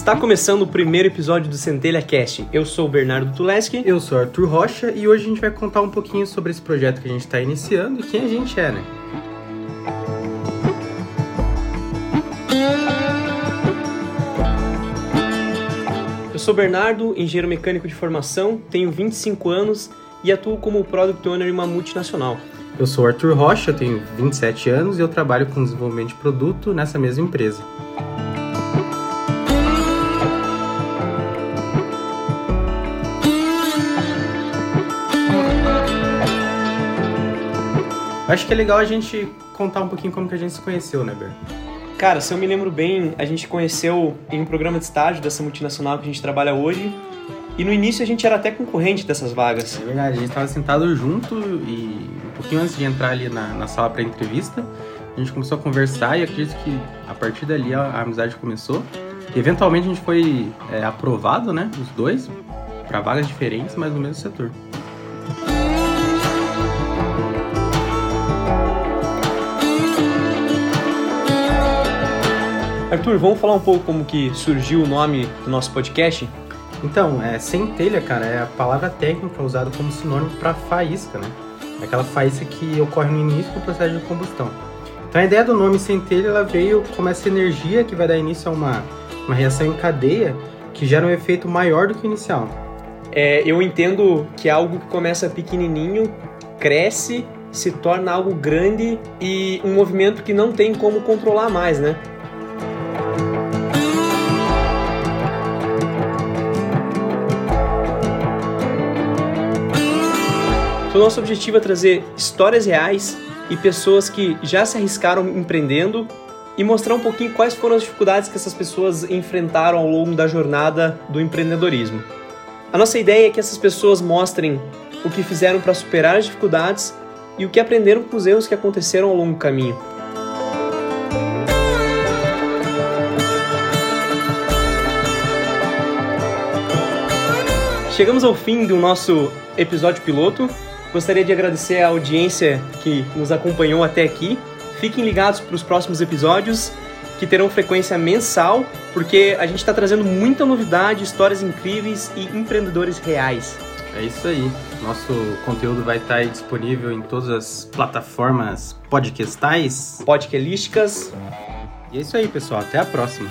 Está começando o primeiro episódio do Centelha Cast. Eu sou o Bernardo Tuleski. Eu sou Arthur Rocha e hoje a gente vai contar um pouquinho sobre esse projeto que a gente está iniciando e quem a gente é, né? Eu sou Bernardo, engenheiro mecânico de formação, tenho 25 anos e atuo como Product Owner em uma multinacional. Eu sou Arthur Rocha, tenho 27 anos e eu trabalho com desenvolvimento de produto nessa mesma empresa. Acho que é legal a gente contar um pouquinho como que a gente se conheceu, né, Ber? Cara, se eu me lembro bem, a gente conheceu em um programa de estágio dessa multinacional que a gente trabalha hoje. E no início a gente era até concorrente dessas vagas. É verdade, a gente estava sentado junto e um pouquinho antes de entrar ali na, na sala para entrevista, a gente começou a conversar e acredito que a partir dali a, a amizade começou. E eventualmente a gente foi é, aprovado, né, os dois, para vagas diferentes, mas no mesmo setor. Arthur, vamos falar um pouco como que surgiu o nome do nosso podcast? Então, é, centelha, cara, é a palavra técnica usada como sinônimo para faísca, né? É aquela faísca que ocorre no início do processo de combustão. Então a ideia do nome centelha ela veio como essa energia que vai dar início a uma, uma reação em cadeia que gera um efeito maior do que o inicial. É, eu entendo que é algo que começa pequenininho, cresce, se torna algo grande e um movimento que não tem como controlar mais, né? Então, nosso objetivo é trazer histórias reais e pessoas que já se arriscaram empreendendo e mostrar um pouquinho quais foram as dificuldades que essas pessoas enfrentaram ao longo da jornada do empreendedorismo. A nossa ideia é que essas pessoas mostrem o que fizeram para superar as dificuldades e o que aprenderam com os erros que aconteceram ao longo do caminho. Chegamos ao fim do nosso episódio piloto. Gostaria de agradecer a audiência que nos acompanhou até aqui. Fiquem ligados para os próximos episódios, que terão frequência mensal, porque a gente está trazendo muita novidade, histórias incríveis e empreendedores reais. É isso aí. Nosso conteúdo vai estar disponível em todas as plataformas podcastais, podcastísticas. E é isso aí, pessoal. Até a próxima.